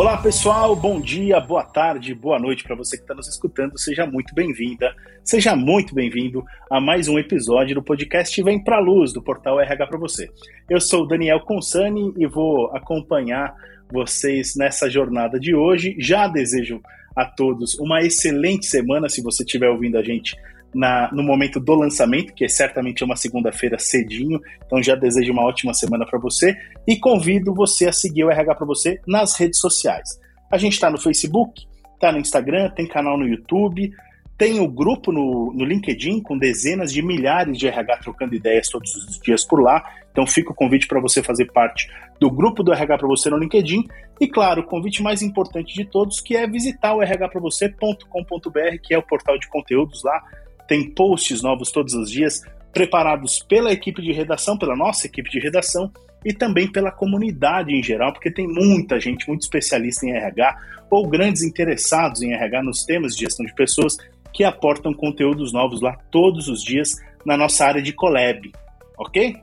Olá pessoal, bom dia, boa tarde, boa noite para você que está nos escutando. Seja muito bem-vinda, seja muito bem-vindo a mais um episódio do podcast Vem Pra Luz do portal RH para você. Eu sou o Daniel Consani e vou acompanhar vocês nessa jornada de hoje. Já desejo a todos uma excelente semana se você estiver ouvindo a gente na, no momento do lançamento, que é certamente uma segunda-feira cedinho. Então já desejo uma ótima semana para você e convido você a seguir o RH para você nas redes sociais. A gente está no Facebook, está no Instagram, tem canal no YouTube, tem o grupo no, no LinkedIn com dezenas de milhares de RH trocando ideias todos os dias por lá. Então fica o convite para você fazer parte do grupo do RH para você no LinkedIn. E claro, o convite mais importante de todos, que é visitar o rhpravocê.com.br, que é o portal de conteúdos lá tem posts novos todos os dias, preparados pela equipe de redação, pela nossa equipe de redação e também pela comunidade em geral, porque tem muita gente, muito especialista em RH ou grandes interessados em RH nos temas de gestão de pessoas que aportam conteúdos novos lá todos os dias na nossa área de collab, ok?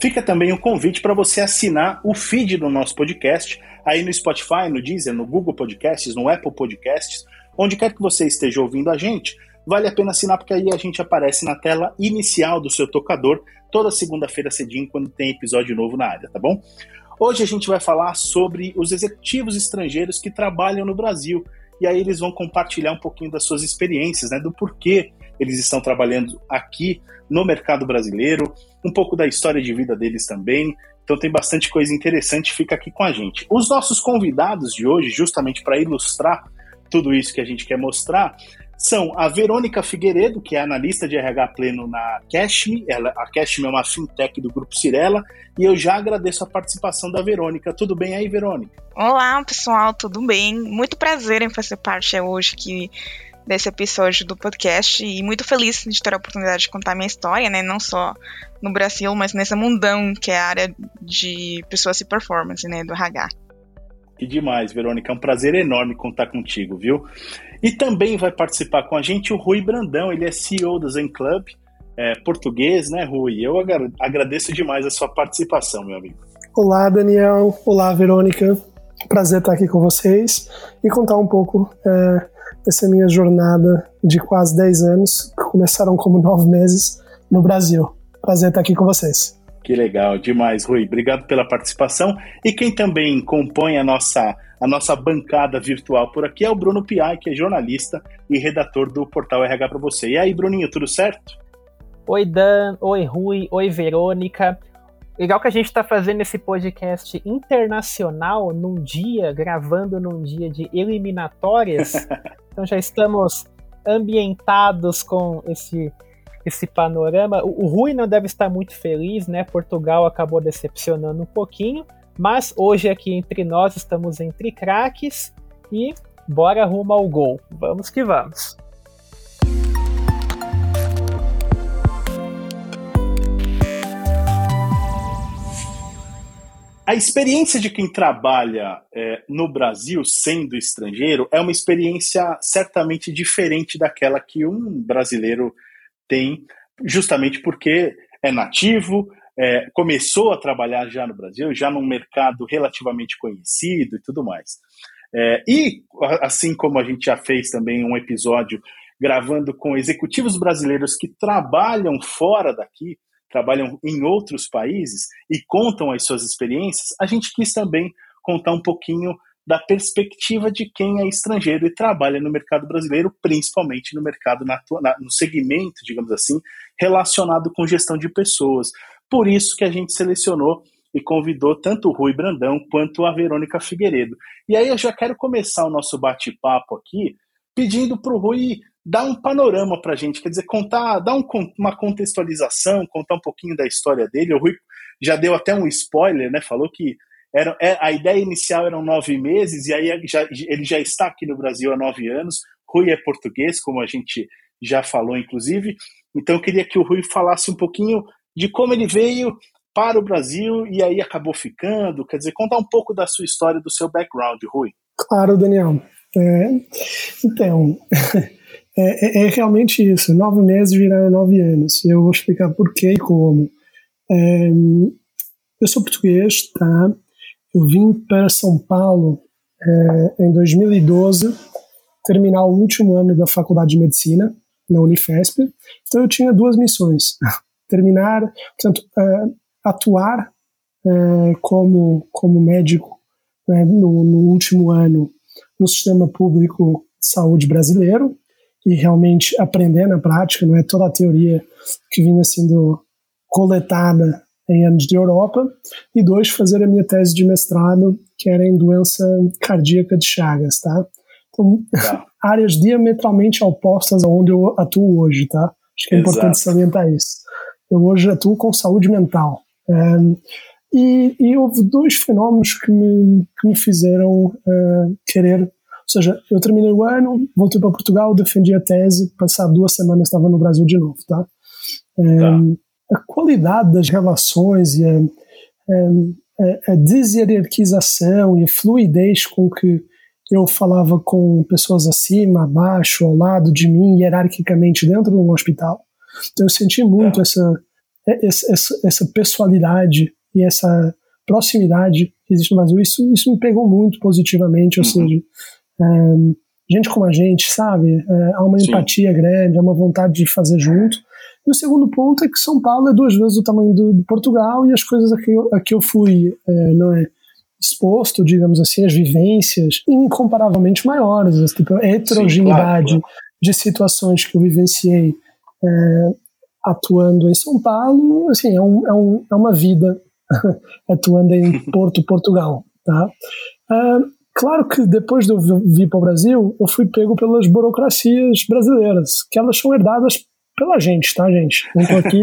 Fica também o um convite para você assinar o feed do nosso podcast aí no Spotify, no Deezer, no Google Podcasts, no Apple Podcasts, onde quer que você esteja ouvindo a gente, vale a pena assinar porque aí a gente aparece na tela inicial do seu tocador toda segunda-feira cedinho quando tem episódio novo na área, tá bom? Hoje a gente vai falar sobre os executivos estrangeiros que trabalham no Brasil e aí eles vão compartilhar um pouquinho das suas experiências, né, do porquê eles estão trabalhando aqui no mercado brasileiro, um pouco da história de vida deles também. Então tem bastante coisa interessante, fica aqui com a gente. Os nossos convidados de hoje, justamente para ilustrar tudo isso que a gente quer mostrar, são a Verônica Figueiredo, que é analista de RH pleno na Cashme. Ela, a Cashme é uma fintech do Grupo Cirela. E eu já agradeço a participação da Verônica. Tudo bem aí, Verônica? Olá, pessoal, tudo bem? Muito prazer em fazer parte hoje aqui desse episódio do podcast e muito feliz de ter a oportunidade de contar minha história, né? Não só no Brasil, mas nessa mundão que é a área de pessoas e performance, né? Do RH. Que demais, Verônica. É um prazer enorme contar contigo, viu? E também vai participar com a gente o Rui Brandão, ele é CEO do Zen Club, é, português, né, Rui? Eu agradeço demais a sua participação, meu amigo. Olá, Daniel. Olá, Verônica. Prazer estar aqui com vocês e contar um pouco é, dessa minha jornada de quase 10 anos, que começaram como 9 meses no Brasil. Prazer estar aqui com vocês. Que legal, demais, Rui. Obrigado pela participação. E quem também compõe a nossa, a nossa bancada virtual por aqui é o Bruno Piai, que é jornalista e redator do portal RH para você. E aí, Bruninho, tudo certo? Oi, Dan. Oi, Rui. Oi, Verônica. Legal que a gente está fazendo esse podcast internacional num dia, gravando num dia de eliminatórias. então já estamos ambientados com esse esse panorama. O, o Rui não deve estar muito feliz, né? Portugal acabou decepcionando um pouquinho, mas hoje aqui entre nós estamos entre craques e bora rumo ao gol. Vamos que vamos. A experiência de quem trabalha é, no Brasil sendo estrangeiro é uma experiência certamente diferente daquela que um brasileiro tem, justamente porque é nativo, é, começou a trabalhar já no Brasil, já num mercado relativamente conhecido e tudo mais. É, e, assim como a gente já fez também um episódio gravando com executivos brasileiros que trabalham fora daqui, trabalham em outros países e contam as suas experiências, a gente quis também contar um pouquinho da perspectiva de quem é estrangeiro e trabalha no mercado brasileiro, principalmente no mercado, na, no segmento, digamos assim, relacionado com gestão de pessoas. Por isso que a gente selecionou e convidou tanto o Rui Brandão quanto a Verônica Figueiredo. E aí eu já quero começar o nosso bate-papo aqui pedindo para o Rui dar um panorama para a gente, quer dizer, contar, dar um, uma contextualização, contar um pouquinho da história dele. O Rui já deu até um spoiler, né? Falou que era, é, a ideia inicial eram nove meses, e aí já, ele já está aqui no Brasil há nove anos. Rui é português, como a gente já falou, inclusive. Então eu queria que o Rui falasse um pouquinho de como ele veio para o Brasil e aí acabou ficando. Quer dizer, contar um pouco da sua história, do seu background, Rui. Claro, Daniel. É, então, é, é, é, realmente isso. Nove meses viraram nove anos. Eu vou explicar por quê e como. É, eu sou português, tá? Eu vim para São Paulo é, em 2012, terminar o último ano da faculdade de medicina na Unifesp. Então eu tinha duas missões: terminar, portanto, é, atuar é, como como médico né, no, no último ano no sistema público de saúde brasileiro e realmente aprender na prática, não é toda a teoria que vinha sendo coletada em anos de Europa, e dois, fazer a minha tese de mestrado, que era em doença cardíaca de Chagas, tá? Então, tá. áreas diametralmente opostas aonde eu atuo hoje, tá? Acho que é Exato. importante salientar isso. Eu hoje atuo com saúde mental. Um, é, e, e, houve dois fenômenos que me, que me fizeram uh, querer. Ou seja, eu terminei o ano, voltei para Portugal, defendi a tese, passado duas semanas estava no Brasil de novo, tá? Um, tá a qualidade das relações e a, a, a deshierarquização e a fluidez com que eu falava com pessoas acima, abaixo, ao lado de mim, hierarquicamente dentro de um hospital. Então eu senti muito é. essa, essa, essa pessoalidade e essa proximidade que existe no Brasil. Isso, isso me pegou muito positivamente, ou uhum. seja, um, gente como a gente, sabe? É, há uma Sim. empatia grande, há uma vontade de fazer junto. E o segundo ponto é que São Paulo é duas vezes o tamanho do, de Portugal e as coisas a que eu, a que eu fui, é, não é? exposto, digamos assim, as vivências incomparavelmente maiores, tipo, a heterogeneidade Sim, claro, claro. de situações que eu vivenciei é, atuando em São Paulo, assim, é, um, é, um, é uma vida atuando em Porto, Portugal, tá? Uh, claro que depois de eu vir para o Brasil, eu fui pego pelas burocracias brasileiras, que elas são herdadas pela gente, tá, gente? Não tô aqui.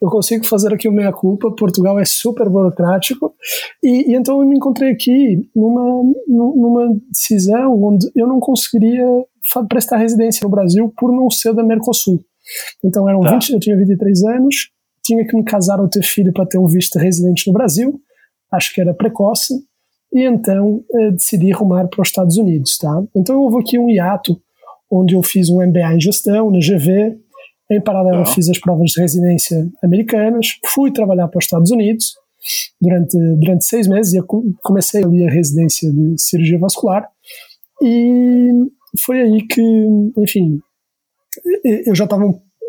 eu, consigo fazer aqui o meia-culpa. Portugal é super burocrático. E, e, então eu me encontrei aqui numa, numa decisão onde eu não conseguiria prestar residência no Brasil por não ser da Mercosul. Então eram tá. 20, eu tinha 23 anos, tinha que me casar ou ter filho para ter um visto residente no Brasil. Acho que era precoce. E então eh, decidi rumar para os Estados Unidos, tá? Então houve aqui um hiato onde eu fiz um MBA em gestão na GV. Em paralelo, tá. fiz as provas de residência americanas. Fui trabalhar para os Estados Unidos durante, durante seis meses. E comecei ali a residência de cirurgia vascular. E foi aí que, enfim, eu já estava.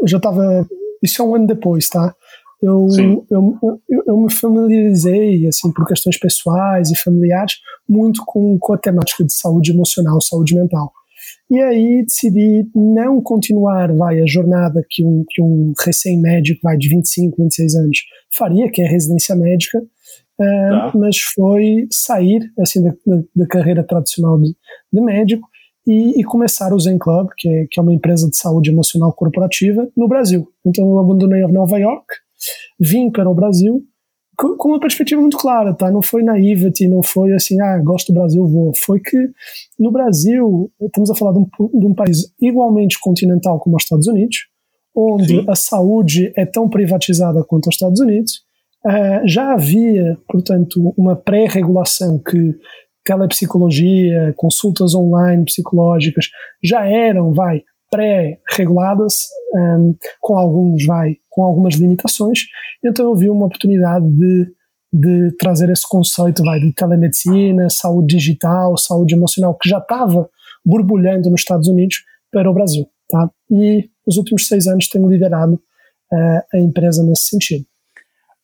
Já estava isso é um ano depois, tá? Eu, eu, eu, eu, me familiarizei, assim, por questões pessoais e familiares, muito com, com a temática de saúde emocional, saúde mental. E aí decidi não continuar vai, a jornada que um, que um recém-médico vai de 25, 26 anos faria, que é a residência médica, uh, mas foi sair assim da, da, da carreira tradicional de, de médico e, e, começar o Zen Club, que é, que é uma empresa de saúde emocional corporativa, no Brasil. Então eu abandonei Nova York, vim para o Brasil com uma perspectiva muito clara, tá? Não foi naivety, não foi assim, ah, gosto do Brasil, vou. Foi que no Brasil, estamos a falar de um, de um país igualmente continental como os Estados Unidos, onde Sim. a saúde é tão privatizada quanto os Estados Unidos, uh, já havia, portanto, uma pré-regulação que telepsicologia, consultas online psicológicas já eram, vai, pré-reguladas, um, com alguns, vai, com algumas limitações, então eu vi uma oportunidade de, de trazer esse conceito vai, de telemedicina, saúde digital, saúde emocional, que já estava borbulhando nos Estados Unidos para o Brasil. Tá? E nos últimos seis anos tenho liderado uh, a empresa nesse sentido.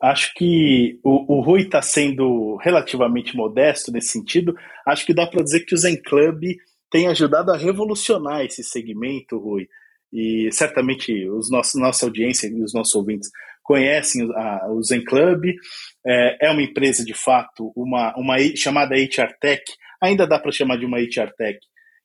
Acho que o, o Rui está sendo relativamente modesto nesse sentido. Acho que dá para dizer que o Zen Club tem ajudado a revolucionar esse segmento, Rui. E certamente os nossos, nossa audiência e os nossos ouvintes conhecem a, o Zen Club. É, é, uma empresa, de fato, uma, uma chamada HR Tech, ainda dá para chamar de uma HR Tech,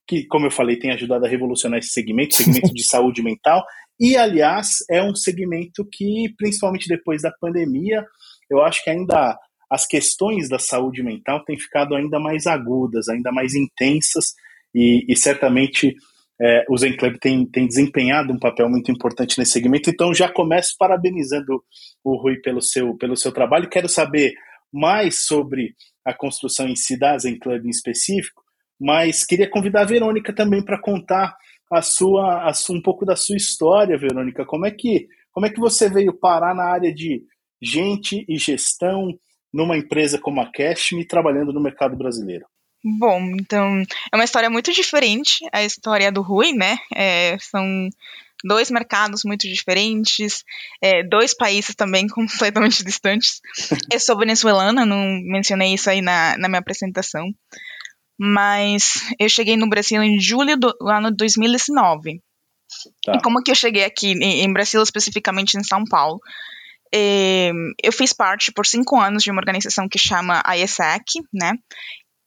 que, como eu falei, tem ajudado a revolucionar esse segmento, segmento de saúde mental. E, aliás, é um segmento que, principalmente depois da pandemia, eu acho que ainda as questões da saúde mental têm ficado ainda mais agudas, ainda mais intensas, e, e certamente é, o Zen Club tem, tem desempenhado um papel muito importante nesse segmento. Então, já começo parabenizando o Rui pelo seu, pelo seu trabalho. Quero saber mais sobre a construção em si da Zen Club em específico, mas queria convidar a Verônica também para contar a sua, a sua, um pouco da sua história, Verônica. Como é que como é que você veio parar na área de gente e gestão numa empresa como a Cashme trabalhando no mercado brasileiro? Bom, então é uma história muito diferente a história do Rui, né? É, são dois mercados muito diferentes, é, dois países também completamente distantes. Eu sou venezuelana, não mencionei isso aí na, na minha apresentação, mas eu cheguei no Brasil em julho do ano 2019. Tá. E como que eu cheguei aqui em, em Brasil, especificamente em São Paulo? É, eu fiz parte por cinco anos de uma organização que chama ISEC, né?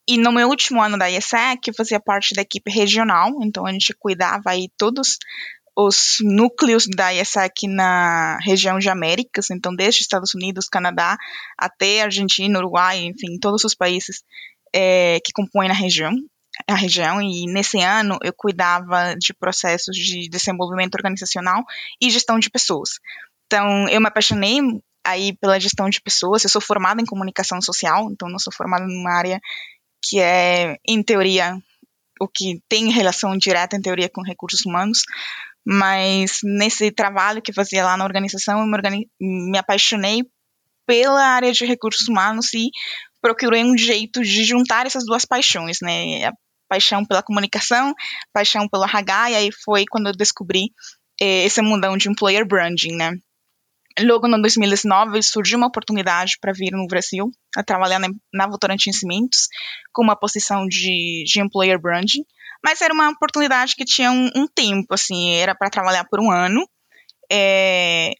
E no meu último ano da ISEC, eu fazia parte da equipe regional, então a gente cuidava aí todos os núcleos da ISEC na região de Américas, então desde Estados Unidos, Canadá, até Argentina, Uruguai, enfim, todos os países é, que compõem a região, a região. E nesse ano eu cuidava de processos de desenvolvimento organizacional e gestão de pessoas. Então eu me apaixonei aí pela gestão de pessoas. Eu sou formada em comunicação social, então não sou formada numa área que é, em teoria, o que tem relação direta, em teoria, com recursos humanos, mas nesse trabalho que fazia lá na organização, eu me, organi me apaixonei pela área de recursos humanos e procurei um jeito de juntar essas duas paixões, né? A paixão pela comunicação, paixão pelo RH, e aí foi quando eu descobri eh, esse mundão de employer branding, né? Logo no 2019 surgiu uma oportunidade para vir no Brasil a trabalhar na, na Votorantim Cimentos com uma posição de, de employer branding, mas era uma oportunidade que tinha um, um tempo, assim, era para trabalhar por um ano. É,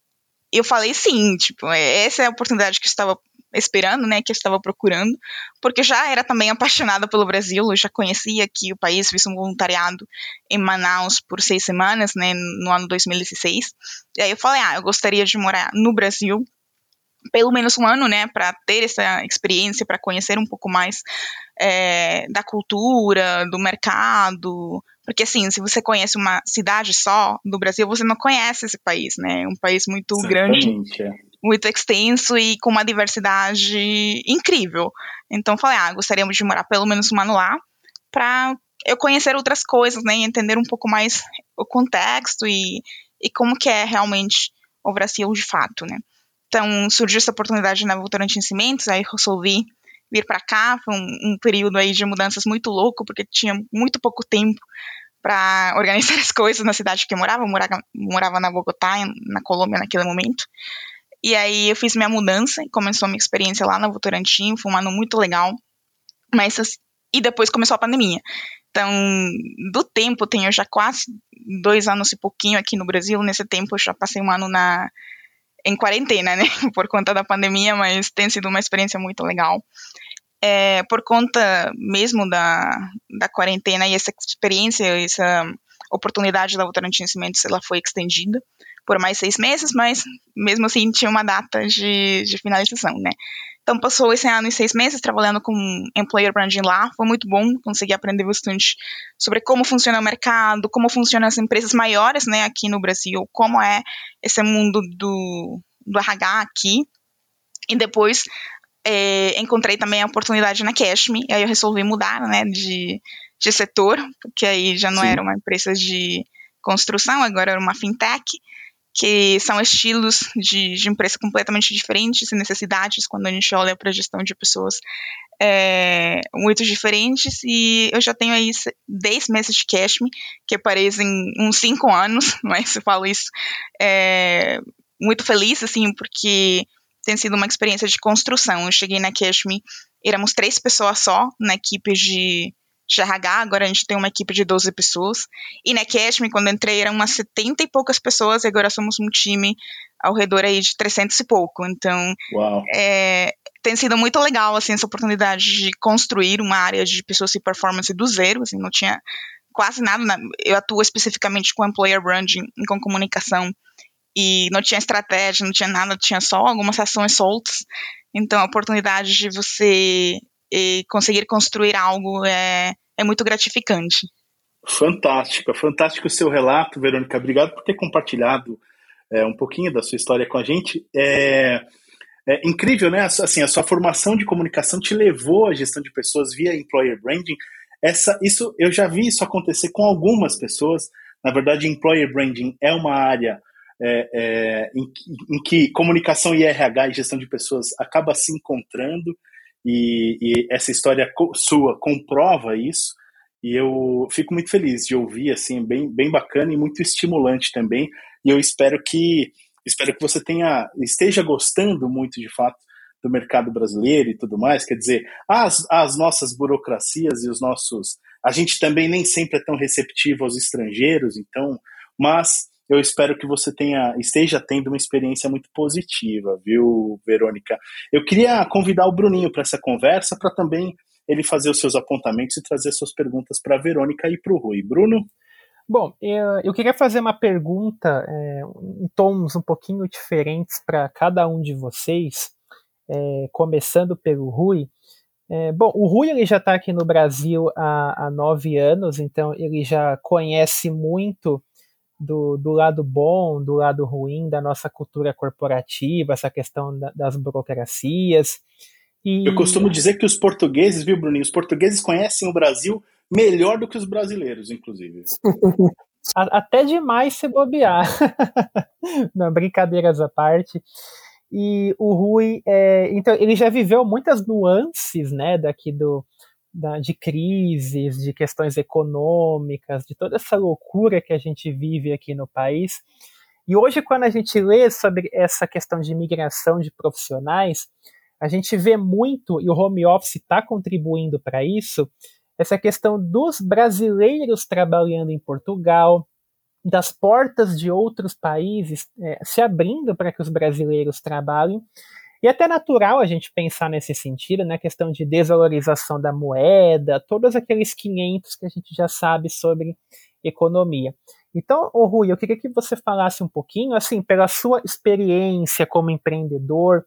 eu falei sim, tipo, é, essa é a oportunidade que estava esperando, né, que eu estava procurando, porque já era também apaixonada pelo Brasil, eu já conhecia aqui o país, fiz um voluntariado em Manaus por seis semanas, né, no ano 2016, e aí eu falei, ah, eu gostaria de morar no Brasil pelo menos um ano, né, para ter essa experiência, para conhecer um pouco mais é, da cultura, do mercado, porque assim, se você conhece uma cidade só do Brasil, você não conhece esse país, né? É um país muito Exatamente, grande. Muito extenso e com uma diversidade incrível. Então falei, ah, gostaríamos de morar pelo menos um ano lá para eu conhecer outras coisas, né, e entender um pouco mais o contexto e, e como que é realmente o Brasil de fato, né. Então surgiu essa oportunidade na Votorantim Cimentos, aí resolvi vir para cá, foi um, um, período aí de mudanças muito louco, porque tinha muito pouco tempo para organizar as coisas na cidade que eu morava, eu morava, morava na Bogotá, na Colômbia naquele momento, e aí eu fiz minha mudança e começou minha experiência lá na Votorantim, foi um ano muito legal. Mas e depois começou a pandemia. Então, do tempo, tenho já quase dois anos e pouquinho aqui no Brasil. Nesse tempo, eu já passei um ano na, em quarentena, né? Por conta da pandemia, mas tem sido uma experiência muito legal. É, por conta mesmo da, da quarentena e essa experiência, essa oportunidade da Votorantim Cimentos, ela foi estendida por mais seis meses, mas mesmo assim tinha uma data de, de finalização, né? Então passou esse ano e seis meses trabalhando com employer branding lá, foi muito bom, consegui aprender bastante sobre como funciona o mercado, como funcionam as empresas maiores, né, aqui no Brasil, como é esse mundo do, do RH aqui. E depois é, encontrei também a oportunidade na Cashme, e aí eu resolvi mudar, né, de, de setor, porque aí já não Sim. era uma empresa de construção, agora era uma fintech que são estilos de, de empresa completamente diferentes e necessidades quando a gente olha para a gestão de pessoas é, muito diferentes e eu já tenho aí 10 meses de Cashme, que parecem uns 5 anos, mas eu falo isso é, muito feliz, assim, porque tem sido uma experiência de construção. Eu cheguei na Cashme, éramos três pessoas só na equipe de de RH, agora a gente tem uma equipe de 12 pessoas. E na Cashme, quando entrei, eram umas 70 e poucas pessoas, e agora somos um time ao redor aí de 300 e pouco. Então, é, tem sido muito legal, assim, essa oportunidade de construir uma área de pessoas e performance do zero, assim, não tinha quase nada, na, eu atuo especificamente com employer branding e com comunicação, e não tinha estratégia, não tinha nada, tinha só algumas ações soltas, então a oportunidade de você e conseguir construir algo é, é muito gratificante. Fantástico, fantástico o seu relato, Verônica. Obrigado por ter compartilhado é, um pouquinho da sua história com a gente. É, é, incrível, né? Assim, a sua formação de comunicação te levou à gestão de pessoas via employer branding. Essa, isso, eu já vi isso acontecer com algumas pessoas. Na verdade, employer branding é uma área é, é, em, em, que comunicação e RH e gestão de pessoas acaba se encontrando e, e essa história sua comprova isso. E eu fico muito feliz de ouvir, assim, bem, bem bacana e muito estimulante também. E eu espero que espero que você tenha esteja gostando muito de fato do mercado brasileiro e tudo mais. Quer dizer, as, as nossas burocracias e os nossos. A gente também nem sempre é tão receptivo aos estrangeiros, então, mas eu espero que você tenha esteja tendo uma experiência muito positiva, viu, Verônica? Eu queria convidar o Bruninho para essa conversa, para também ele fazer os seus apontamentos e trazer suas perguntas para a Verônica e para o Rui. Bruno? Bom, eu, eu queria fazer uma pergunta é, em tons um pouquinho diferentes para cada um de vocês, é, começando pelo Rui. É, bom, o Rui ele já está aqui no Brasil há, há, nove anos, então ele já conhece muito do, do lado bom, do lado ruim da nossa cultura corporativa, essa questão da, das burocracias. E... Eu costumo dizer que os portugueses, viu, Bruninho? Os portugueses conhecem o Brasil melhor do que os brasileiros, inclusive. Até demais se bobear. Não, brincadeiras à parte. E o Rui, é, então, ele já viveu muitas nuances, né, daqui do, da, de crises, de questões econômicas, de toda essa loucura que a gente vive aqui no país. E hoje, quando a gente lê sobre essa questão de migração de profissionais, a gente vê muito, e o home office está contribuindo para isso, essa questão dos brasileiros trabalhando em Portugal, das portas de outros países é, se abrindo para que os brasileiros trabalhem. E até natural a gente pensar nesse sentido, na né, questão de desvalorização da moeda, todos aqueles 500 que a gente já sabe sobre economia. Então, oh Rui, eu queria que você falasse um pouquinho, assim, pela sua experiência como empreendedor,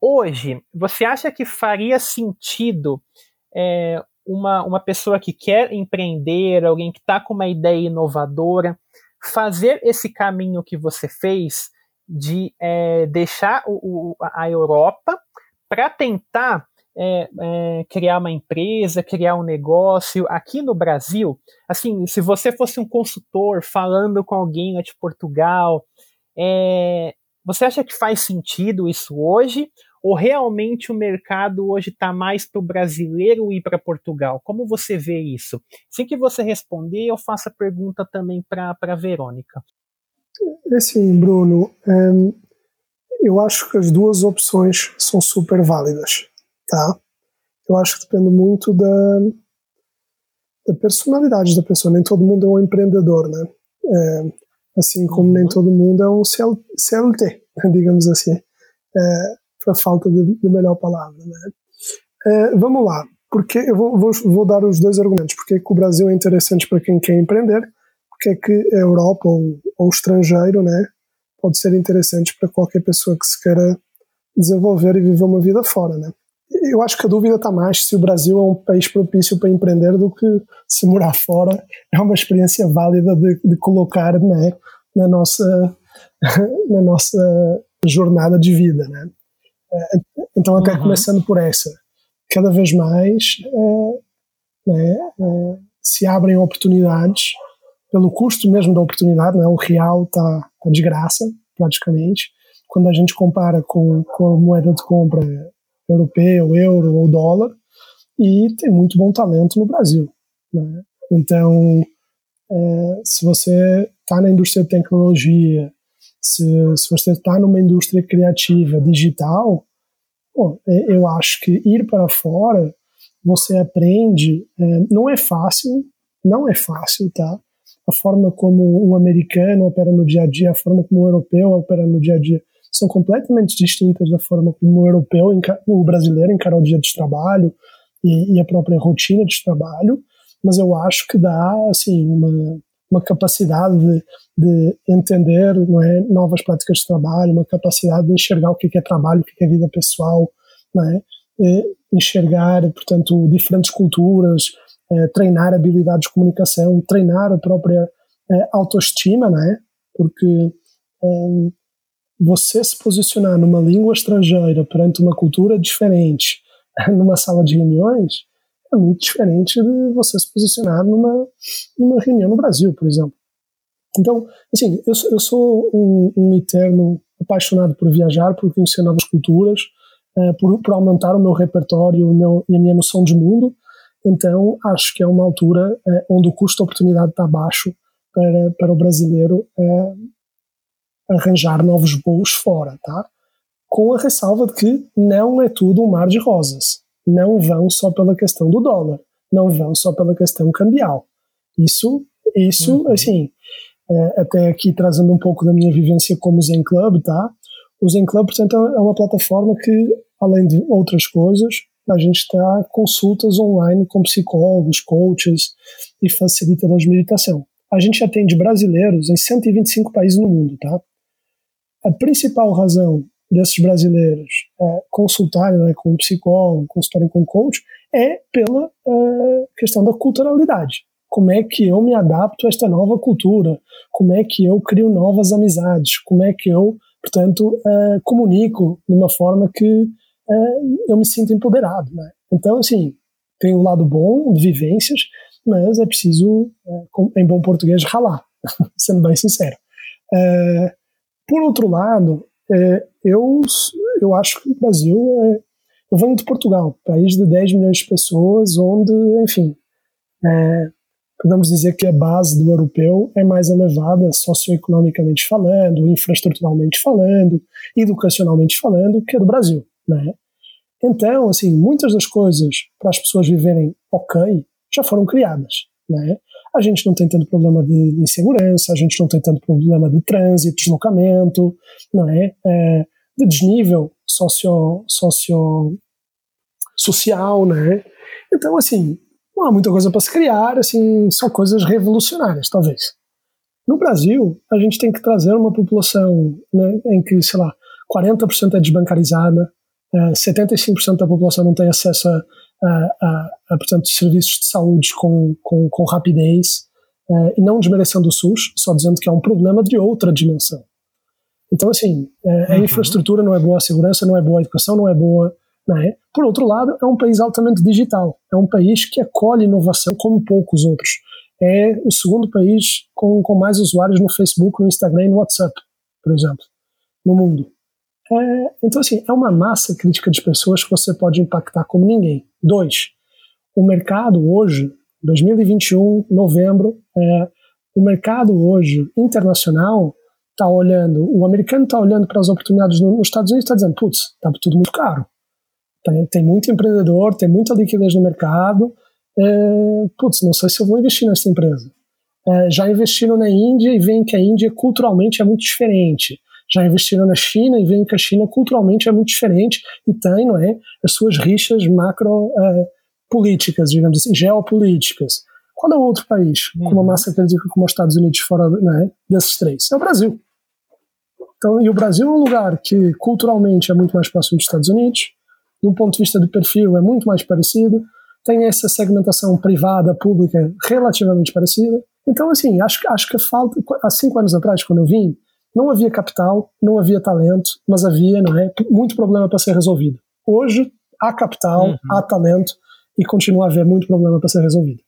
hoje, você acha que faria sentido é, uma, uma pessoa que quer empreender, alguém que está com uma ideia inovadora, fazer esse caminho que você fez de é, deixar o, o, a Europa para tentar é, é, criar uma empresa, criar um negócio aqui no Brasil. Assim, se você fosse um consultor falando com alguém lá de Portugal, é, você acha que faz sentido isso hoje? Ou realmente o mercado hoje está mais para o brasileiro ir para Portugal? Como você vê isso? Sem que você responder, eu faço a pergunta também para a Verônica. É assim, Bruno, hum, eu acho que as duas opções são super válidas, tá? Eu acho que depende muito da, da personalidade da pessoa. Nem todo mundo é um empreendedor, né? É, assim como nem uhum. todo mundo é um CLT, digamos assim. É, para falta de, de, melhor palavra. Né? É, vamos lá, porque eu vou, vou, vou, dar os dois argumentos. Porque que o Brasil é interessante para quem quer empreender, porque é que a Europa ou, ou o estrangeiro né, pode ser interessante para qualquer pessoa que se queira desenvolver e viver uma vida fora. Né? Eu acho que a dúvida está mais se o Brasil é um país propício para empreender do que se morar fora é uma experiência válida de, de colocar né, na, nossa, na nossa jornada de vida. Né? É, então, até uhum. começando por essa, cada vez mais é, né, é, se abrem oportunidades pelo custo mesmo da oportunidade, né, o real está tá de graça, praticamente. Quando a gente compara com, com a moeda de compra europeu, euro ou dólar, e tem muito bom talento no Brasil. Né? Então, é, se você está na indústria de tecnologia, se, se você está numa indústria criativa digital, bom, é, eu acho que ir para fora você aprende, é, não é fácil, não é fácil, tá? A forma como um americano opera no dia a dia, a forma como um europeu opera no dia a dia, são completamente distintas da forma como o europeu, o brasileiro encara o dia de trabalho e, e a própria rotina de trabalho, mas eu acho que dá, assim, uma, uma capacidade de, de entender não é, novas práticas de trabalho, uma capacidade de enxergar o que é trabalho, o que é vida pessoal, não é? enxergar, portanto, diferentes culturas, é, treinar habilidades de comunicação, treinar a própria é, autoestima, não é? Porque é, você se posicionar numa língua estrangeira perante uma cultura diferente, numa sala de reuniões, é muito diferente de você se posicionar numa, numa reunião no Brasil, por exemplo. Então, assim, eu, eu sou um, um eterno apaixonado por viajar, por conhecer novas culturas. uh, por, por, aumentar o meu repertório meu, e a minha noção de mundo. Então, acho que é uma altura uh, onde o custo-oportunidade está baixo para, para o brasileiro arranjar novos voos fora, tá? Com a ressalva de que não é tudo um mar de rosas. Não vão só pela questão do dólar, não vão só pela questão cambial. Isso, isso, uhum. assim, é, até aqui trazendo um pouco da minha vivência como Zen Club, tá? O Zen Club, portanto, é uma plataforma que, além de outras coisas, a gente está consultas online com psicólogos, coaches e facilitadores de meditação. A gente atende brasileiros em 125 países no mundo, tá? A principal razão desses brasileiros é, consultarem né, com um psicólogo, consultarem com um coach, é pela é, questão da culturalidade. Como é que eu me adapto a esta nova cultura? Como é que eu crio novas amizades? Como é que eu, portanto, é, comunico de uma forma que é, eu me sinto empoderado? Né? Então, assim, tem um lado bom de vivências, mas é preciso, é, em bom português, ralar, sendo bem sincero. É, por outro lado, é, eu, eu acho que o Brasil é. Eu venho de Portugal, país de 10 milhões de pessoas, onde, enfim, é, podemos dizer que a base do europeu é mais elevada socioeconomicamente falando, infraestruturalmente falando, educacionalmente falando, que a do Brasil, né? Então, assim, muitas das coisas para as pessoas viverem ok já foram criadas, né? A gente não tem tanto problema de insegurança, a gente não tem tanto problema de trânsito, deslocamento, não é? é de desnível socio, socio social, né? Então, assim, não há muita coisa para se criar, assim, são coisas revolucionárias, talvez. No Brasil, a gente tem que trazer uma população né, em que, sei lá, 40% é desbancarizada, é, 75% da população não tem acesso a, a, a, a portanto, serviços de saúde com, com, com rapidez, é, e não desmerecendo o SUS, só dizendo que é um problema de outra dimensão. Então, assim, é, a uhum. infraestrutura não é boa, a segurança não é boa, a educação não é boa. Né? Por outro lado, é um país altamente digital. É um país que acolhe inovação como poucos outros. É o segundo país com, com mais usuários no Facebook, no Instagram e no WhatsApp, por exemplo, no mundo. É, então, assim, é uma massa crítica de pessoas que você pode impactar como ninguém. Dois, o mercado hoje, 2021, novembro, é, o mercado hoje internacional está olhando, o americano está olhando para as oportunidades nos Estados Unidos e está dizendo, putz, está tudo muito caro. Tem, tem muito empreendedor, tem muita liquidez no mercado, é, putz, não sei se eu vou investir nessa empresa. É, já investiram na Índia e veem que a Índia culturalmente é muito diferente. Já investiram na China e veem que a China culturalmente é muito diferente e tem, não é, as suas rixas macro é, políticas, digamos assim, geopolíticas. Qual é o outro país com uma uhum. massa crítica como os Estados Unidos fora né, desses três? É o Brasil. Então, e o Brasil é um lugar que culturalmente é muito mais próximo dos Estados Unidos, um ponto de vista de perfil é muito mais parecido, tem essa segmentação privada, pública relativamente parecida. Então, assim, acho, acho que falta. Há cinco anos atrás, quando eu vim, não havia capital, não havia talento, mas havia não é, muito problema para ser resolvido. Hoje, há capital, uhum. há talento e continua a haver muito problema para ser resolvido.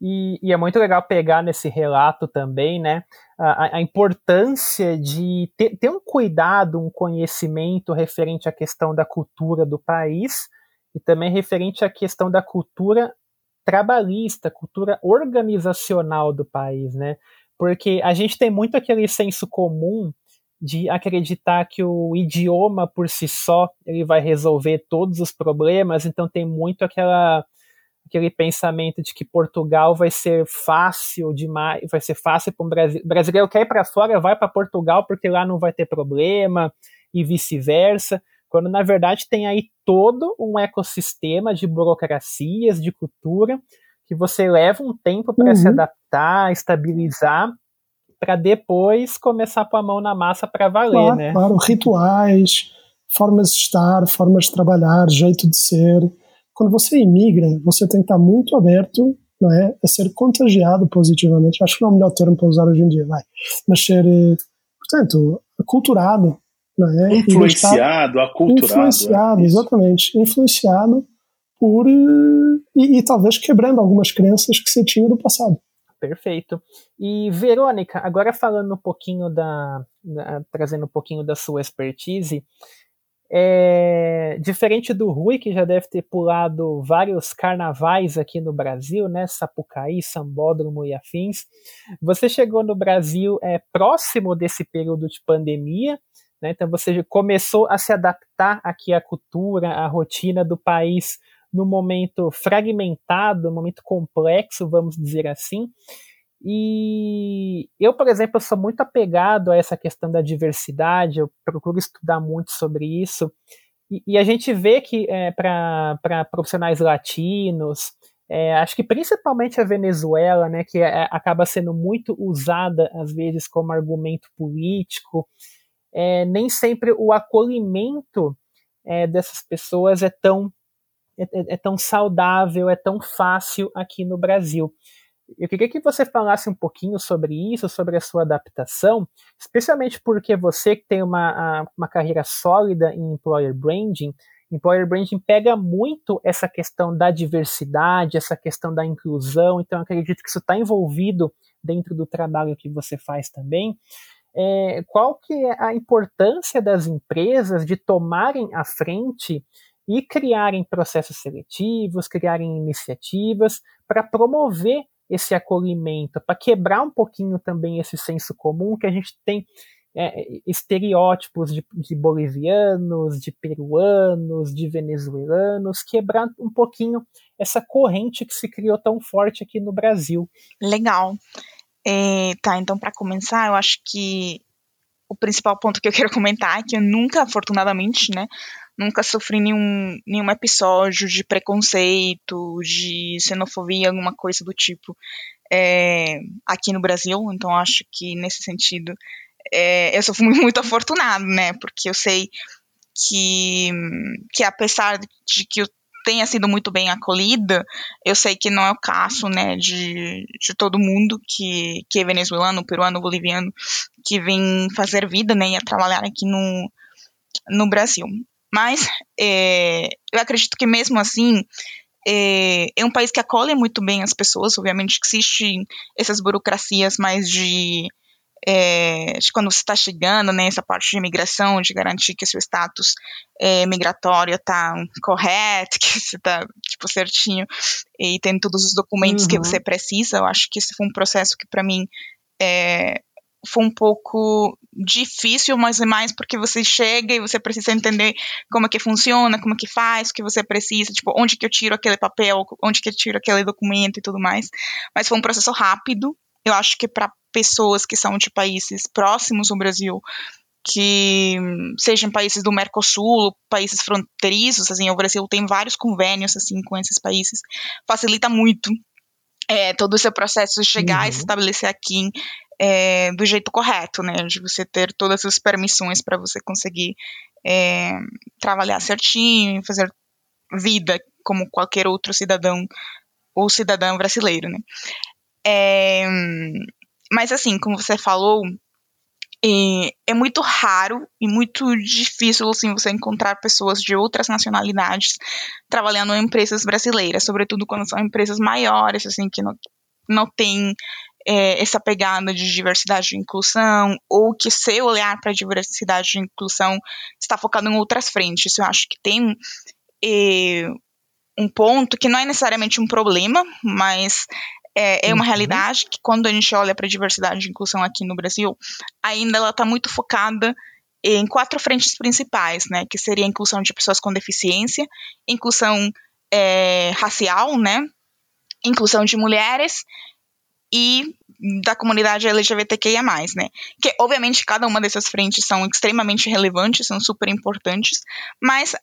E, e, é muito legal pegar nesse relato também, né, a, a importância de ter, ter, um cuidado, um conhecimento referente à questão da cultura do país e também referente à questão da cultura trabalhista, cultura organizacional do país, né? Porque a gente tem muito aquele senso comum de acreditar que o idioma por si só ele vai resolver todos os problemas, então tem muito aquela aquele pensamento de que Portugal vai ser fácil demais, vai ser fácil para um brasileiro. brasileiro quer ir para fora, vai para Portugal porque lá não vai ter problema e vice-versa, quando na verdade tem aí todo um ecossistema de burocracias, de cultura, que você leva um tempo para uhum. se adaptar, estabilizar, para depois começar a pôr a mão na massa para valer, claro, né? Claro, rituais, formas de estar, formas de trabalhar, jeito de ser quando você imigra, você tem que estar muito aberto não é, a ser contagiado positivamente. Acho que não é o melhor termo para usar hoje em dia, vai. Mas ser, eh, portanto, aculturado. Não é? Influenciado, aculturado. Influenciado, é exatamente. Influenciado por. Eh, e, e talvez quebrando algumas crenças que você tinha do passado. Perfeito. E Verônica, agora falando um pouquinho da, da, trazendo um pouquinho da sua expertise, É, diferente do Rui, que já deve ter pulado vários carnavais aqui no Brasil, né? Sapucaí, Sambódromo e afins. Você chegou no Brasil é, próximo desse período de pandemia, né? Então você começou a se adaptar aqui à cultura, à rotina do país no momento fragmentado, no momento complexo, vamos dizer assim. E eu, por exemplo, sou muito apegado a essa questão da diversidade, eu procuro estudar muito sobre isso. E, e a gente vê que é, para profissionais latinos, é, acho que principalmente a Venezuela, né, que é, acaba sendo muito usada às vezes como argumento político, é, nem sempre o acolhimento é, dessas pessoas é tão, é, é, é tão saudável, é tão fácil aqui no Brasil. Eu queria que você falasse um pouquinho sobre isso, sobre a sua adaptação, especialmente porque você que tem uma, uma carreira sólida em employer branding, employer branding pega muito essa questão da diversidade, essa questão da inclusão, então acredito que isso está envolvido dentro do trabalho que você faz também. É, qual que é a importância das empresas de tomarem a frente e criarem processos seletivos, criarem iniciativas para promover esse acolhimento, para quebrar um pouquinho também esse senso comum que a gente tem é, estereótipos de, de, bolivianos, de peruanos, de venezuelanos, quebrar um pouquinho essa corrente que se criou tão forte aqui no Brasil. Legal. É, tá, então para começar, eu acho que o principal ponto que eu quero comentar é que eu nunca, afortunadamente, né, nunca sofri nenhum, nenhum episódio de preconceito, de xenofobia, alguma coisa do tipo é, aqui no Brasil. Então acho que nesse sentido é, eu sou muito afortunado, né? Porque eu sei que, que apesar de que eu tenha sido muito bem acolhida, eu sei que não é o caso, né, de, de todo mundo que, que é venezuelano, peruano, boliviano, que vem fazer vida, né, e trabalhar aqui no, no Brasil. Mas é, eu acredito que mesmo assim é, é, um país que acolhe muito bem as pessoas. Obviamente que existem essas burocracias mais de, é, de quando você está chegando, né, essa parte de imigração, de garantir que seu status é, migratório está correto, que você está tipo certinho e tem todos os documentos uhum. que você precisa. Eu acho que esse foi um processo que para mim é, foi um pouco difícil, mas é mais porque você chega e você precisa entender como é que funciona, como é que faz, o que você precisa, tipo, onde que eu tiro aquele papel, onde que eu tiro aquele documento e tudo mais. Mas foi um processo rápido. Eu acho que para pessoas que são de países próximos ao Brasil, que sejam países do Mercosul, países fronteiriços, assim, o Brasil tem vários convênios assim com esses países, facilita muito é, todo esse processo de chegar uhum. e se estabelecer aqui é, do jeito correto, né? De você ter todas as permissões para você conseguir é, trabalhar certinho e fazer vida como qualquer outro cidadão ou cidadão brasileiro, né? É, mas assim, como você falou, é, é, muito raro e muito difícil assim você encontrar pessoas de outras nacionalidades trabalhando em empresas brasileiras, sobretudo quando são empresas maiores, assim que não, não tem é, essa pegada de diversidade e inclusão, ou que seu olhar para a diversidade e inclusão está focado em outras frentes. Eu acho que tem é, um ponto que não é necessariamente um problema, mas é, é uma uhum. realidade que quando a gente olha para a diversidade e inclusão aqui no Brasil, ainda ela está muito focada em quatro frentes principais, né, que seria a inclusão de pessoas com deficiência, inclusão é, racial, né, inclusão de mulheres e da comunidade LGBTQIA+, né? Que, obviamente, cada uma dessas frentes são extremamente relevantes, são super importantes, mas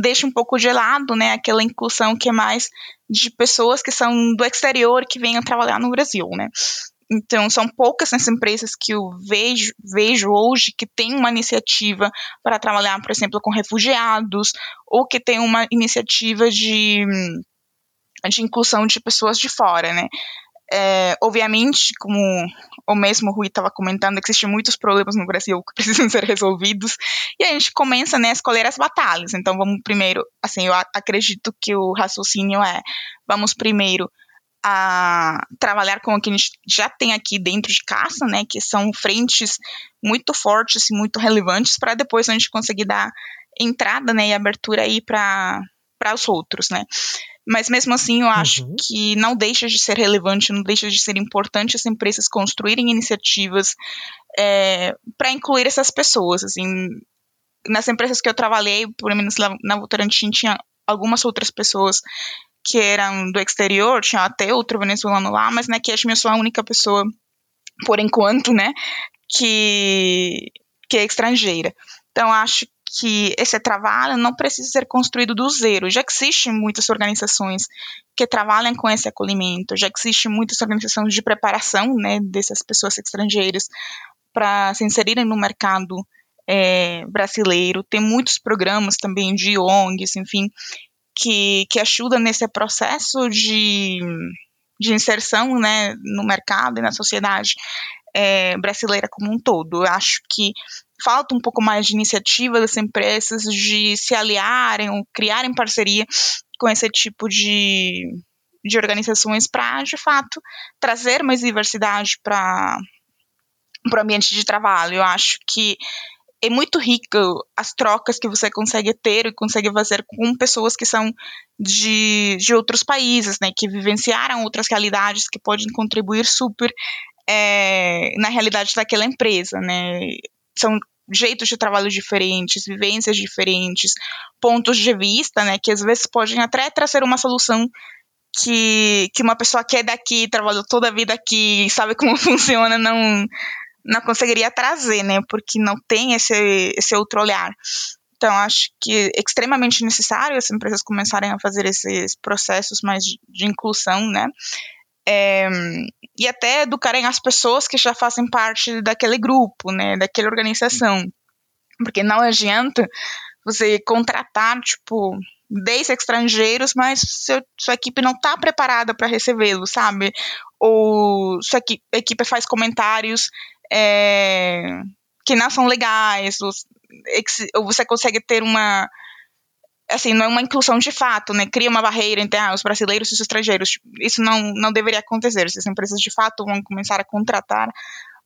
deixa um pouco de lado, né, aquela inclusão que é mais de pessoas que são do exterior que venham trabalhar no Brasil, né? Então, são poucas as empresas que eu vejo, vejo hoje que têm uma iniciativa para trabalhar, por exemplo, com refugiados, ou que tem uma iniciativa de, de inclusão de pessoas de fora, né? É, obviamente, como o mesmo Rui estava comentando, existem muitos problemas no Brasil que precisam ser resolvidos, e a gente começa né, a escolher as batalhas. Então, vamos primeiro, assim, eu acredito que o raciocínio é, vamos primeiro a trabalhar com o que a gente já tem aqui dentro de casa, né, que são frentes muito fortes e muito relevantes, para depois a gente conseguir dar entrada, né, e abertura aí para os outros, né? Mas mesmo assim, eu acho uhum. que não deixa de ser relevante, não deixa de ser importante as empresas construírem iniciativas é, para incluir essas pessoas. Assim, nas empresas que eu trabalhei, pelo menos na Votorantim, tinha algumas outras pessoas que eram do exterior, tinha até outro venezuelano lá, mas na Cash eu sou a única pessoa, por enquanto, né, que, que é estrangeira. Então, acho que esse trabalho não precisa ser construído do zero. Já existem muitas organizações que trabalham com esse acolhimento, já existem muitas organizações de preparação né, dessas pessoas estrangeiras para se inserirem no mercado é, brasileiro. Tem muitos programas também de ONGs, enfim, que, que ajudam nesse processo de, de inserção né, no mercado e na sociedade é, brasileira como um todo. Eu acho que falta um pouco mais de iniciativa das empresas de se aliarem ou criarem parceria com esse tipo de, de organizações para, de fato, trazer mais diversidade para o ambiente de trabalho. Eu acho que é muito rica as trocas que você consegue ter e consegue fazer com pessoas que são de, de outros países, né, que vivenciaram outras realidades, que podem contribuir super é, na realidade daquela empresa, né? São jeitos de trabalho diferentes, vivências diferentes, pontos de vista, né, que às vezes podem até trazer uma solução que, que uma pessoa que é daqui, trabalhou toda a vida aqui, sabe como funciona, não não conseguiria trazer, né, porque não tem esse, esse outro olhar. Então, acho que é extremamente necessário as empresas começarem a fazer esses processos mais de, de inclusão, né, é, e até educarem as pessoas que já fazem parte daquele grupo, né, daquela organização. Porque não adianta você contratar, tipo, 10 estrangeiros, mas seu, sua equipe não está preparada para recebê-los, sabe? Ou sua equipe, equipe faz comentários é, que não são legais, ou, ou você consegue ter uma assim, não é uma inclusão de fato, né? Cria uma barreira entre ah, os brasileiros e os estrangeiros. Isso não, não deveria acontecer. As empresas de fato vão começar a contratar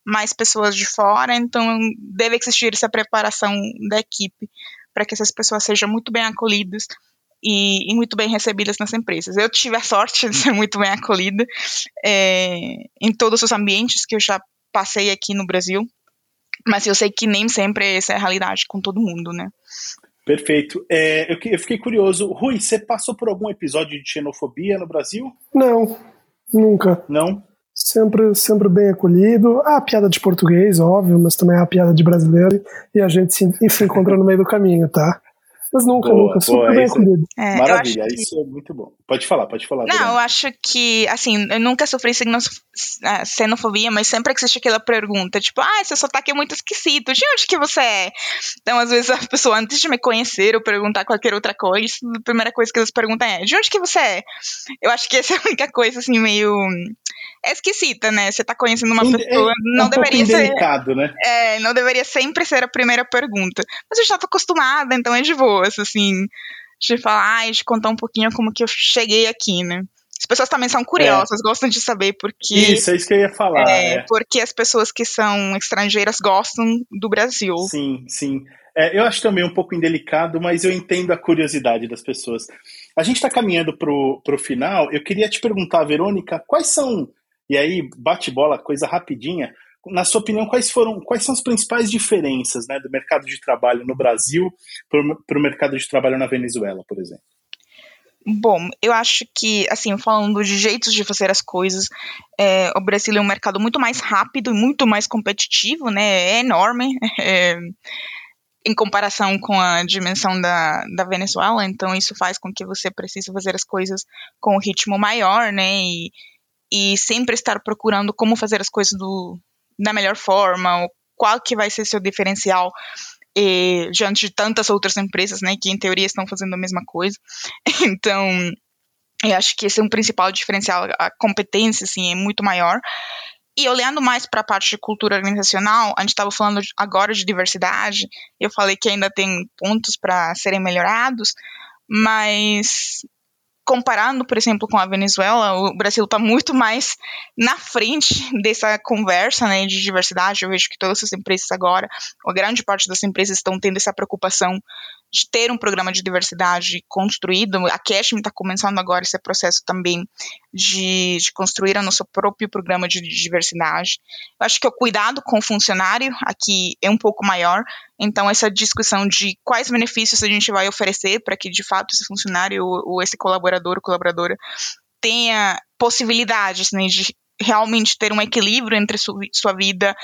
mais pessoas de fora, então deve existir essa preparação da equipe para que essas pessoas sejam muito bem acolhidas e, e, muito bem recebidas nas empresas. Eu tive a sorte de ser muito bem acolhida é, em todos os ambientes que eu já passei aqui no Brasil, mas eu sei que nem sempre essa é a realidade com todo mundo, né? Perfeito. É, eu, eu, fiquei curioso. Rui, você passou por algum episódio de xenofobia no Brasil? Não, nunca. Não? Sempre, sempre bem acolhido. Há a piada de português, óbvio, mas também há a piada de brasileiro e a gente se, se encontra no meio do caminho, tá? Mas nunca, boa, nunca. Super boa, bem acolhido. É, Maravilha, que... isso é muito bom. Pode falar, pode falar. Não, eu acho que, assim, eu nunca sofri é, xenofobia, mas sempre existe aquela pergunta, tipo, ah, seu sotaque é muito esquisito, de onde que você é? Então, às vezes, a pessoa, antes de me conhecer ou perguntar qualquer outra coisa, a primeira coisa que eles perguntam é, de onde que você é? Eu acho que essa é a única coisa, assim, meio é esquisita, né? Você tá conhecendo uma pessoa, é, não é um deveria ser. Né? É, não deveria sempre ser a primeira pergunta. Mas eu já tô acostumada, então é de boas, assim, de falar, de contar um pouquinho como que eu cheguei aqui, né? As pessoas também são curiosas, é. gostam de saber porque. Isso, é isso que eu ia falar. É, é. Porque as pessoas que são estrangeiras gostam do Brasil. Sim, sim. É, eu acho também um pouco indelicado, mas eu entendo a curiosidade das pessoas. A gente está caminhando para o final. Eu queria te perguntar, Verônica, quais são e aí, bate bola, coisa rapidinha. Na sua opinião, quais foram, quais são as principais diferenças né, do mercado de trabalho no Brasil para o mercado de trabalho na Venezuela, por exemplo? Bom, eu acho que, assim, falando de jeitos de fazer as coisas, é, o Brasil é um mercado muito mais rápido e muito mais competitivo, né? É enorme é, em comparação com a dimensão da, da Venezuela, então isso faz com que você precise fazer as coisas com um ritmo maior, né? E, e sempre estar procurando como fazer as coisas do, da melhor forma, qual que vai ser seu diferencial e, diante de tantas outras empresas, né, que em teoria estão fazendo a mesma coisa. Então, eu acho que esse é um principal diferencial, a competência, assim, é muito maior. E olhando mais para a parte de cultura organizacional, a gente estava falando agora de diversidade, eu falei que ainda tem pontos para serem melhorados, mas comparando, por exemplo, com a Venezuela, o Brasil está muito mais na frente dessa conversa né, de diversidade. Eu vejo que todas as empresas agora, a grande parte das empresas estão tendo essa preocupação de ter um programa de diversidade construído. A Cashme está começando agora esse processo também de, de, construir o nosso próprio programa de, de diversidade. Eu acho que o cuidado com o funcionário aqui é um pouco maior, então essa discussão de quais benefícios a gente vai oferecer para que de fato esse funcionário ou, ou esse colaborador ou colaboradora tenha possibilidades né, de realmente ter um equilíbrio entre sua, sua vida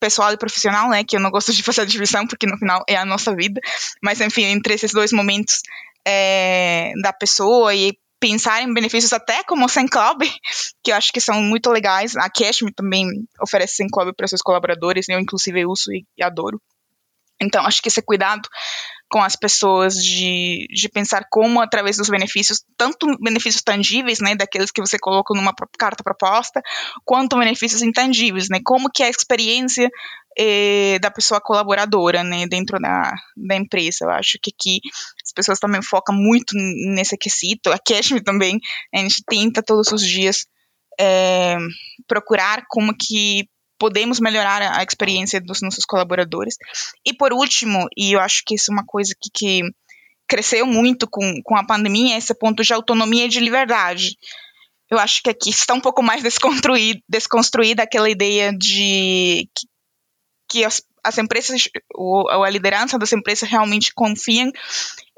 pessoal e profissional, né? Que eu não gosto de fazer a divisão, porque no final é a nossa vida. Mas, enfim, entre esses dois momentos é, da pessoa e pensar em benefícios até como Sem Club, que eu acho que são muito legais. A Cashme também oferece Sem Club para seus colaboradores, eu inclusive uso e, e adoro. Então, acho que esse cuidado com as pessoas de, de pensar como, através dos benefícios, tanto benefícios tangíveis, né, daqueles que você coloca numa carta proposta, quanto benefícios intangíveis, né, como que é a experiência eh, da pessoa colaboradora, né, dentro da, da empresa. Eu acho que aqui as pessoas também focam muito nesse quesito, a Cashme também, a gente tenta todos os dias é, procurar como que podemos melhorar a experiência dos nossos colaboradores. E por último, e eu acho que isso é uma coisa que, que cresceu muito com, com a pandemia, é esse ponto de autonomia e de liberdade. Eu acho que aqui está um pouco mais desconstruída, desconstruída aquela ideia de que, que as, as empresas, ou, a liderança das empresas realmente confiam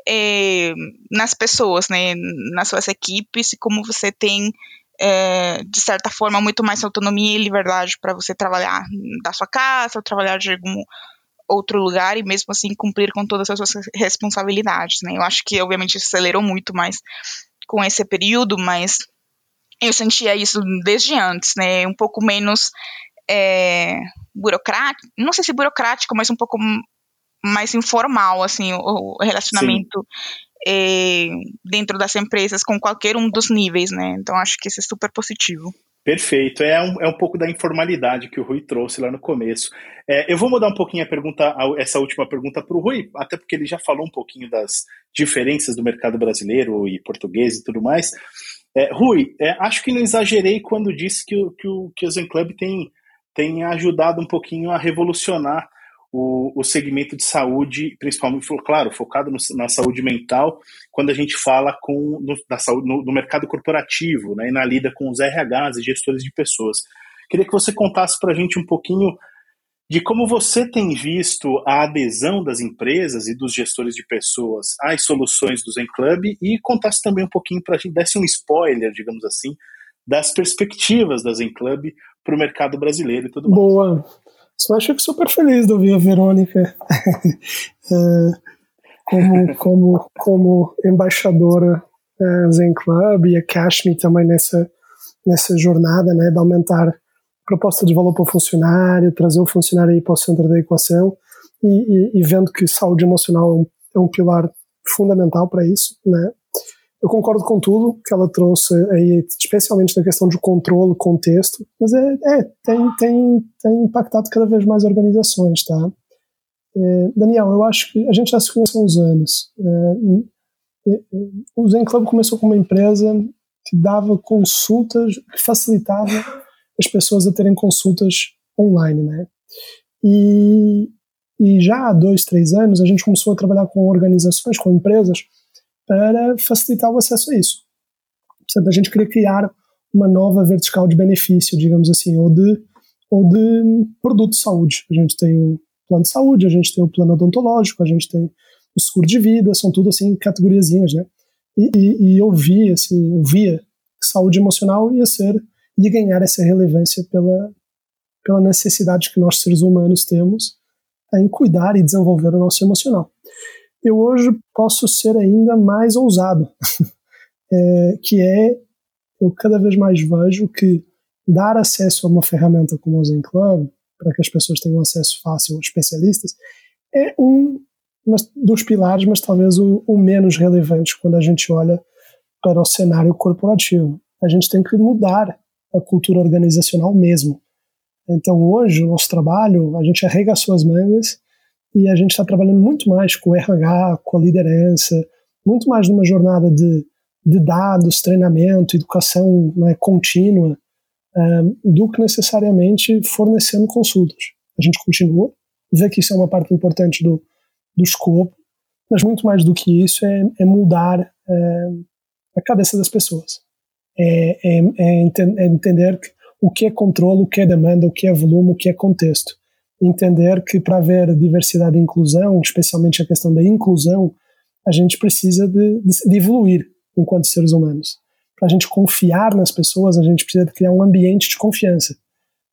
eh, nas pessoas, né, nas suas equipes, e como você tem é, de certa forma, muito mais autonomia e liberdade para você trabalhar da sua casa, ou trabalhar de algum outro lugar e mesmo assim cumprir com todas as suas responsabilidades, né? Eu acho que, obviamente, acelerou muito mais com esse período, mas eu sentia isso desde antes, né? Um pouco menos é, burocrático, não sei se burocrático, mas um pouco mais informal, assim, o, relacionamento é, dentro das empresas com qualquer um dos níveis, né? Então acho que isso é super positivo. Perfeito, é um, é um pouco da informalidade que o Rui trouxe lá no começo. É, eu vou mudar um pouquinho a pergunta, essa última pergunta para o Rui, até porque ele já falou um pouquinho das diferenças do mercado brasileiro e português e tudo mais. É, Rui, é, acho que não exagerei quando disse que, o, que, o, que o Zen Club tem, tem ajudado um pouquinho a revolucionar o, o segmento de saúde, principalmente, claro, focado no, na saúde mental, quando a gente fala com, no, da saúde, no, no, mercado corporativo né, e na lida com os RHs e gestores de pessoas. Queria que você contasse para a gente um pouquinho de como você tem visto a adesão das empresas e dos gestores de pessoas às soluções do Zen Club e contasse também um pouquinho para a gente, desse um spoiler, digamos assim, das perspectivas da Zen Club para o mercado brasileiro e tudo mais. Boa. Só fico super feliz de ouvir a Verônica é, como, como, como embaixadora é, Zen Club e a Cashme também nessa, nessa jornada né, de aumentar proposta de valor para o funcionário, trazer o funcionário aí para o centro da equação e, e, e vendo que saúde emocional é um, é um pilar fundamental para isso, né? Eu concordo com tudo que ela trouxe aí, especialmente na questão de controle, contexto, mas é, é tem, tem, tem impactado cada vez mais organizações, tá? É, Daniel, eu acho que a gente já se conhece há uns anos. É, o Zen Club começou com uma empresa que dava consultas, que facilitava as pessoas a terem consultas online, né? E, e já há dois, três anos a gente começou a trabalhar com organizações, com empresas, para facilitar o acesso a isso. Portanto, a gente queria criar uma nova vertical de benefício, digamos assim, ou de, ou de produto de saúde. A gente tem o plano de saúde, a gente tem o plano odontológico, a gente tem o seguro de vida, são tudo assim categoriazinhas, né? E, e, e eu vi, assim, eu via que saúde emocional ia ser, ia ganhar essa relevância pela, pela necessidade que nós seres humanos temos em cuidar e desenvolver o nosso emocional eu hoje posso ser ainda mais ousado, é, que é eu cada vez mais vejo que dar acesso a uma ferramenta como o Zen Club, para que as pessoas tenham acesso fácil a especialistas, é um dos pilares, mas talvez o, o menos relevante quando a gente olha para o cenário corporativo. A gente tem que mudar a cultura organizacional mesmo. Então, hoje, o nosso trabalho, a gente arregaçou as mangas e a gente está trabalhando muito mais com o RH, com a liderança, muito mais numa jornada de, de dados, treinamento, educação né, contínua, um, do que necessariamente fornecendo consultas. A gente continua, vê que isso é uma parte importante do, do escopo, mas muito mais do que isso é, é mudar é, a cabeça das pessoas. É, é, é, é entender o que é controle, o que é demanda, o que é volume, o que é contexto. Entender que para haver diversidade e inclusão, especialmente a questão da inclusão, a gente precisa de, de, evoluir enquanto seres humanos. Para a gente confiar nas pessoas, a gente precisa criar um ambiente de confiança.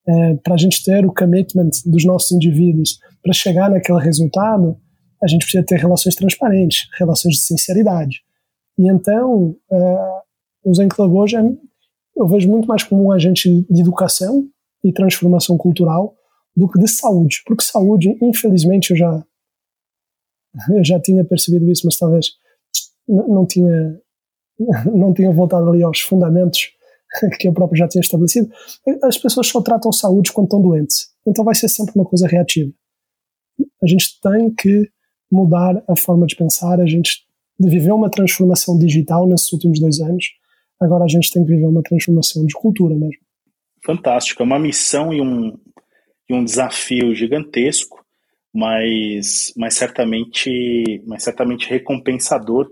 É, para a gente ter o commitment dos nossos indivíduos para chegar naquele resultado, a gente precisa ter relações transparentes, relações de sinceridade. E então, uh, o Zen hoje é, eu vejo muito mais como um agente de educação e transformação cultural do que de saúde. Porque saúde, infelizmente, eu já, eu já tinha percebido isso, mas talvez não tinha, não tinha voltado ali aos fundamentos que eu próprio já tinha estabelecido. As pessoas só tratam saúde quando estão doentes. Então vai ser sempre uma coisa reativa. A gente tem que mudar a forma de pensar, a gente viveu uma transformação digital nesses últimos dois anos, agora a gente tem que viver uma transformação de cultura mesmo. Fantástico, é uma missão e um, e um desafio gigantesco, mas, mas, certamente, mas certamente recompensador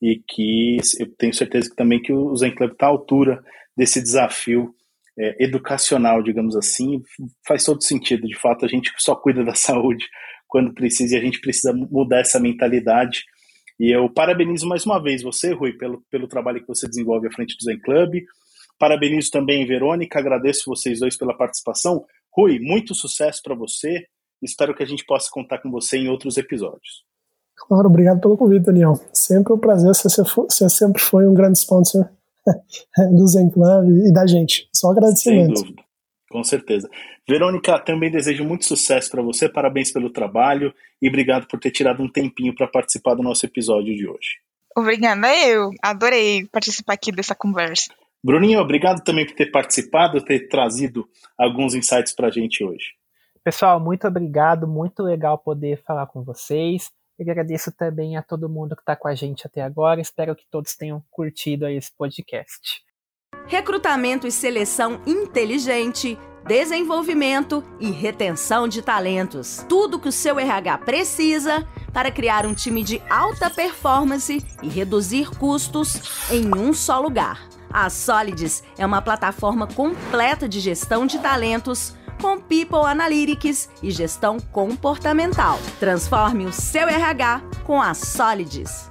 e que eu tenho certeza que também que o Zen Club está à altura desse desafio é, educacional, digamos assim, faz todo sentido. De fato, a gente só cuida da saúde quando precisa e a gente precisa mudar essa mentalidade. E eu parabenizo mais uma vez você, Rui, pelo, pelo trabalho que você desenvolve à frente do Zen Club. Parabenizo também Verônica, agradeço vocês dois pela participação. Rui, muito sucesso para você. Espero que a gente possa contar com você em outros episódios. Claro, obrigado pelo convite, Daniel. Sempre um prazer. Você, você sempre foi um grande sponsor do Zen Club e da gente. Só agradecimento. Sem dúvida. Com certeza. Verônica, também desejo muito sucesso para você, parabéns pelo trabalho e obrigado por ter tirado um tempinho para participar do nosso episódio de hoje. Obrigada eu, adorei participar aqui dessa conversa. Bruninho, obrigado também por ter participado, ter trazido alguns insights para a gente hoje. Pessoal, muito obrigado, muito legal poder falar com vocês. Eu agradeço também a todo mundo que está com a gente até agora. Espero que todos tenham curtido esse podcast recrutamento e seleção inteligente, desenvolvimento e retenção de talentos. Tudo que o seu RH precisa para criar um time de alta performance e reduzir custos em um só lugar. A Solids é uma plataforma completa de gestão de talentos com People Analytics e gestão comportamental. Transforme o seu RH com a Solids.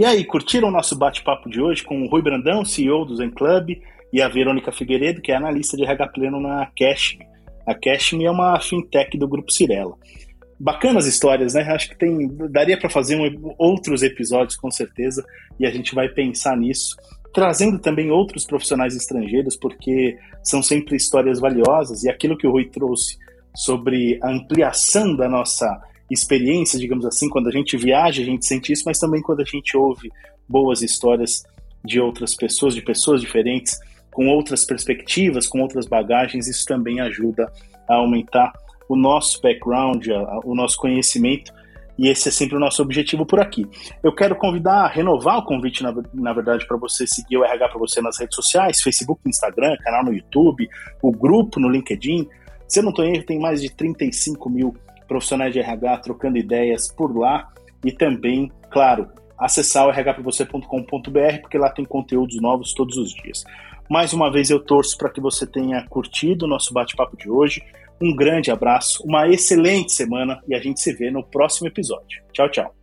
E aí, curtiram o nosso bate-papo de hoje com o Rui Brandão, CEO do Zen Club, e a Verônica Figueiredo, que é analista de RH Pleno na Cashme. A Cashme é uma fintech do Grupo Cirela. Bacanas histórias, né? Acho que tem, daria para fazer um, outros episódios, com certeza, e a gente vai pensar nisso trazendo também outros profissionais estrangeiros, porque são sempre histórias valiosas, e aquilo que o Rui trouxe sobre a ampliação da nossa experiência, digamos assim, quando a gente viaja, a gente sente isso, mas também quando a gente ouve boas histórias de outras pessoas, de pessoas diferentes, com outras perspectivas, com outras bagagens, isso também ajuda a aumentar o nosso background, o nosso conhecimento, e esse é sempre o nosso objetivo por aqui. Eu quero convidar, renovar o convite, na, na verdade, para você seguir o RH para você nas redes sociais, Facebook, Instagram, canal no YouTube, o grupo no LinkedIn. Se eu não estou erro, tem mais de 35 mil profissionais de RH trocando ideias por lá e também, claro, acessar o rhpravocê.com.br porque lá tem conteúdos novos todos os dias. Mais uma vez eu torço para que você tenha curtido o nosso bate-papo de hoje. Um grande abraço, uma excelente semana e a gente se vê no próximo episódio. Tchau, tchau.